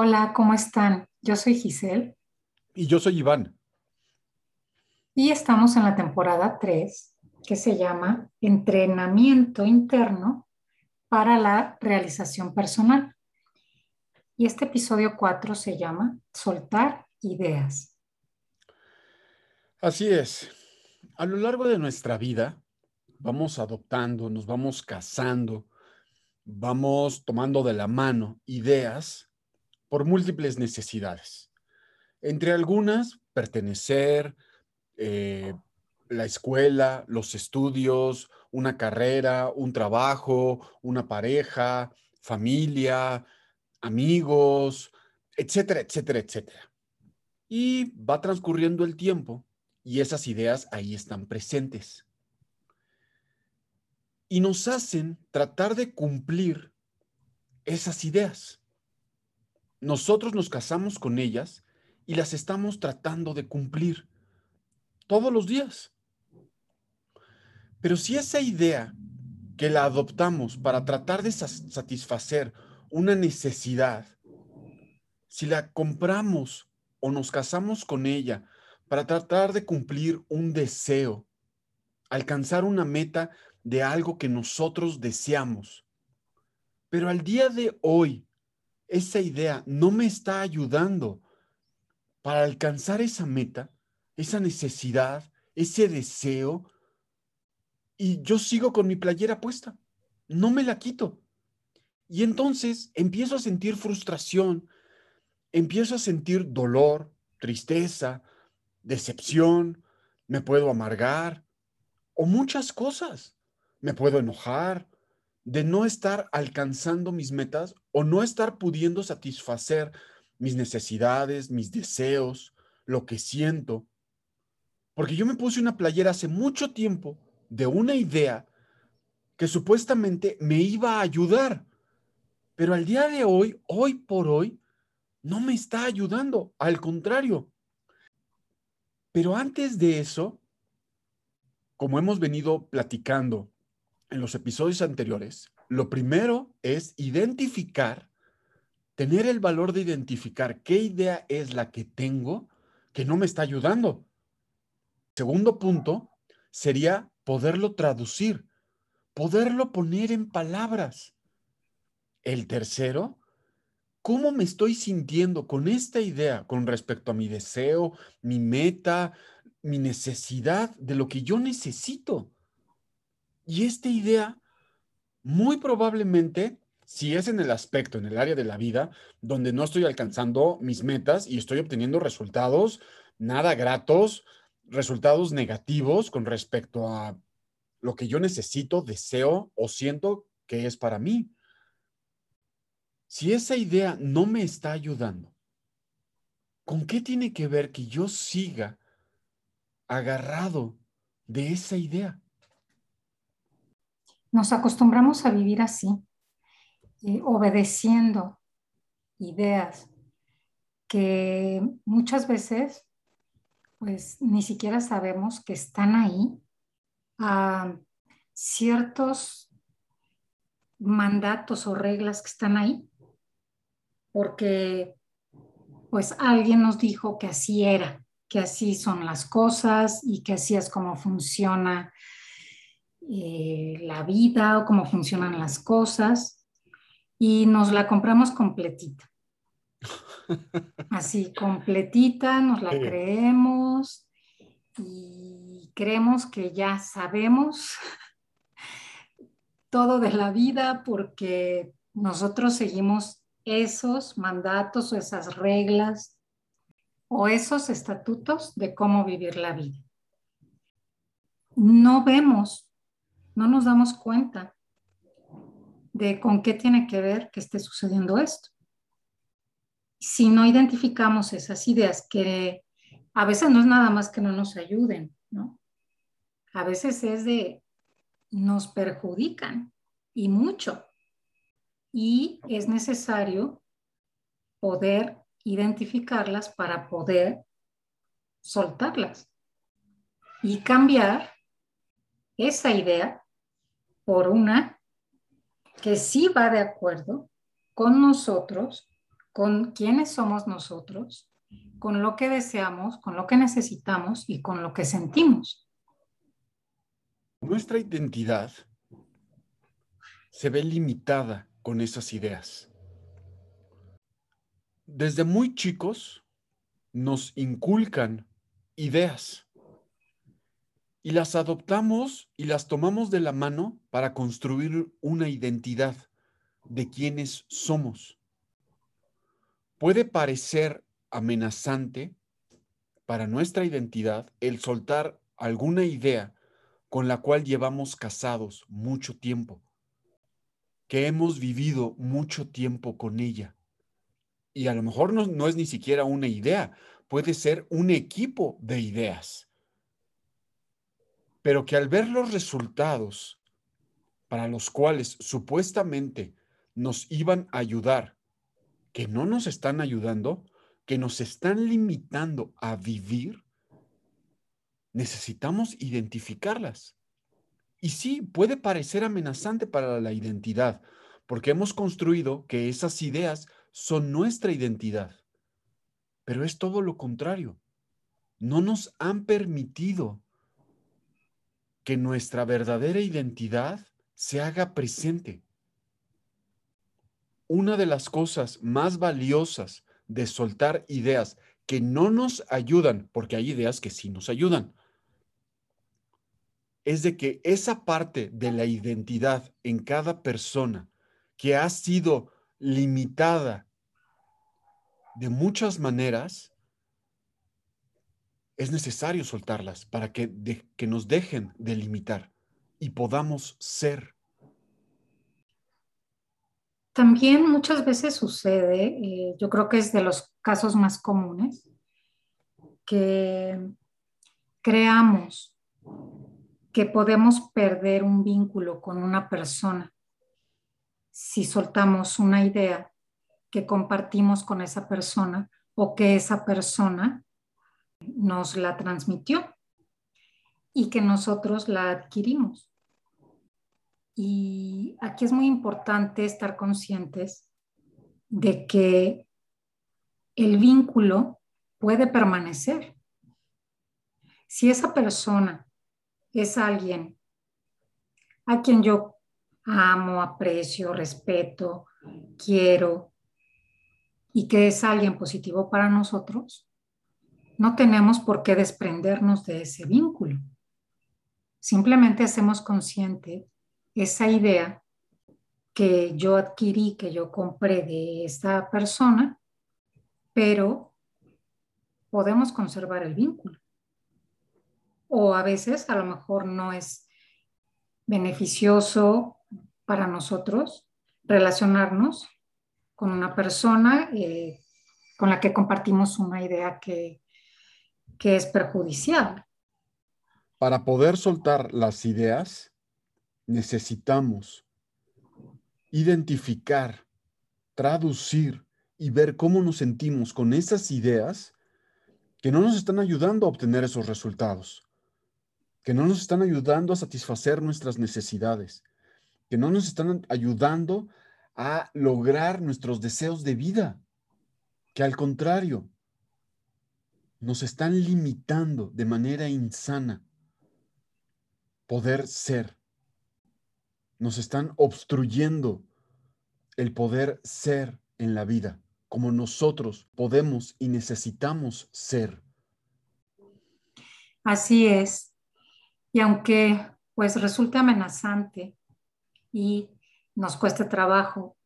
Hola, ¿cómo están? Yo soy Giselle. Y yo soy Iván. Y estamos en la temporada 3 que se llama Entrenamiento Interno para la Realización Personal. Y este episodio 4 se llama Soltar Ideas. Así es. A lo largo de nuestra vida vamos adoptando, nos vamos casando, vamos tomando de la mano ideas por múltiples necesidades. Entre algunas, pertenecer, eh, la escuela, los estudios, una carrera, un trabajo, una pareja, familia, amigos, etcétera, etcétera, etcétera. Y va transcurriendo el tiempo y esas ideas ahí están presentes. Y nos hacen tratar de cumplir esas ideas. Nosotros nos casamos con ellas y las estamos tratando de cumplir todos los días. Pero si esa idea que la adoptamos para tratar de satisfacer una necesidad, si la compramos o nos casamos con ella para tratar de cumplir un deseo, alcanzar una meta de algo que nosotros deseamos, pero al día de hoy esa idea no me está ayudando para alcanzar esa meta, esa necesidad, ese deseo, y yo sigo con mi playera puesta, no me la quito. Y entonces empiezo a sentir frustración, empiezo a sentir dolor, tristeza, decepción, me puedo amargar o muchas cosas. Me puedo enojar de no estar alcanzando mis metas o no estar pudiendo satisfacer mis necesidades, mis deseos, lo que siento. Porque yo me puse una playera hace mucho tiempo de una idea que supuestamente me iba a ayudar, pero al día de hoy, hoy por hoy, no me está ayudando, al contrario. Pero antes de eso, como hemos venido platicando en los episodios anteriores, lo primero es identificar, tener el valor de identificar qué idea es la que tengo que no me está ayudando. Segundo punto sería poderlo traducir, poderlo poner en palabras. El tercero, ¿cómo me estoy sintiendo con esta idea con respecto a mi deseo, mi meta, mi necesidad de lo que yo necesito? Y esta idea, muy probablemente, si es en el aspecto, en el área de la vida, donde no estoy alcanzando mis metas y estoy obteniendo resultados nada gratos, resultados negativos con respecto a lo que yo necesito, deseo o siento que es para mí. Si esa idea no me está ayudando, ¿con qué tiene que ver que yo siga agarrado de esa idea? Nos acostumbramos a vivir así, eh, obedeciendo ideas que muchas veces pues ni siquiera sabemos que están ahí a ciertos mandatos o reglas que están ahí, porque pues alguien nos dijo que así era, que así son las cosas y que así es como funciona eh, la vida o cómo funcionan las cosas y nos la compramos completita. Así, completita, nos la creemos y creemos que ya sabemos todo de la vida porque nosotros seguimos esos mandatos o esas reglas o esos estatutos de cómo vivir la vida. No vemos, no nos damos cuenta de con qué tiene que ver que esté sucediendo esto si no identificamos esas ideas que a veces no es nada más que no nos ayuden, ¿no? A veces es de nos perjudican y mucho. Y es necesario poder identificarlas para poder soltarlas y cambiar esa idea por una que sí va de acuerdo con nosotros con quiénes somos nosotros, con lo que deseamos, con lo que necesitamos y con lo que sentimos. Nuestra identidad se ve limitada con esas ideas. Desde muy chicos nos inculcan ideas y las adoptamos y las tomamos de la mano para construir una identidad de quienes somos. Puede parecer amenazante para nuestra identidad el soltar alguna idea con la cual llevamos casados mucho tiempo, que hemos vivido mucho tiempo con ella. Y a lo mejor no, no es ni siquiera una idea, puede ser un equipo de ideas. Pero que al ver los resultados para los cuales supuestamente nos iban a ayudar, que no nos están ayudando, que nos están limitando a vivir, necesitamos identificarlas. Y sí, puede parecer amenazante para la identidad, porque hemos construido que esas ideas son nuestra identidad. Pero es todo lo contrario. No nos han permitido que nuestra verdadera identidad se haga presente. Una de las cosas más valiosas de soltar ideas que no nos ayudan, porque hay ideas que sí nos ayudan, es de que esa parte de la identidad en cada persona que ha sido limitada de muchas maneras, es necesario soltarlas para que, que nos dejen de limitar y podamos ser. También muchas veces sucede, eh, yo creo que es de los casos más comunes, que creamos que podemos perder un vínculo con una persona si soltamos una idea que compartimos con esa persona o que esa persona nos la transmitió y que nosotros la adquirimos. Y aquí es muy importante estar conscientes de que el vínculo puede permanecer. Si esa persona es alguien a quien yo amo, aprecio, respeto, quiero y que es alguien positivo para nosotros, no tenemos por qué desprendernos de ese vínculo. Simplemente hacemos consciente esa idea que yo adquirí, que yo compré de esta persona, pero podemos conservar el vínculo. O a veces a lo mejor no es beneficioso para nosotros relacionarnos con una persona eh, con la que compartimos una idea que, que es perjudicial. Para poder soltar las ideas, necesitamos identificar, traducir y ver cómo nos sentimos con esas ideas que no nos están ayudando a obtener esos resultados, que no nos están ayudando a satisfacer nuestras necesidades, que no nos están ayudando a lograr nuestros deseos de vida, que al contrario, nos están limitando de manera insana poder ser nos están obstruyendo el poder ser en la vida, como nosotros podemos y necesitamos ser. Así es. Y aunque pues resulta amenazante y nos cuesta trabajo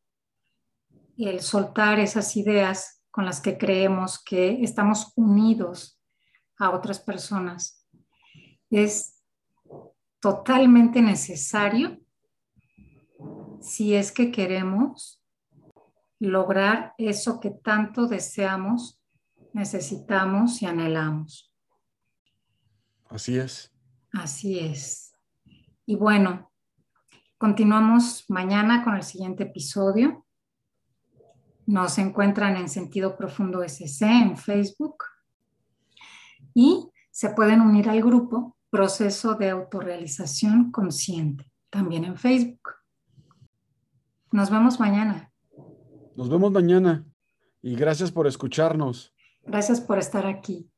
el soltar esas ideas con las que creemos que estamos unidos a otras personas, es totalmente necesario si es que queremos lograr eso que tanto deseamos, necesitamos y anhelamos. Así es. Así es. Y bueno, continuamos mañana con el siguiente episodio. Nos encuentran en Sentido Profundo SC en Facebook y se pueden unir al grupo Proceso de Autorrealización Consciente, también en Facebook. Nos vemos mañana. Nos vemos mañana y gracias por escucharnos. Gracias por estar aquí.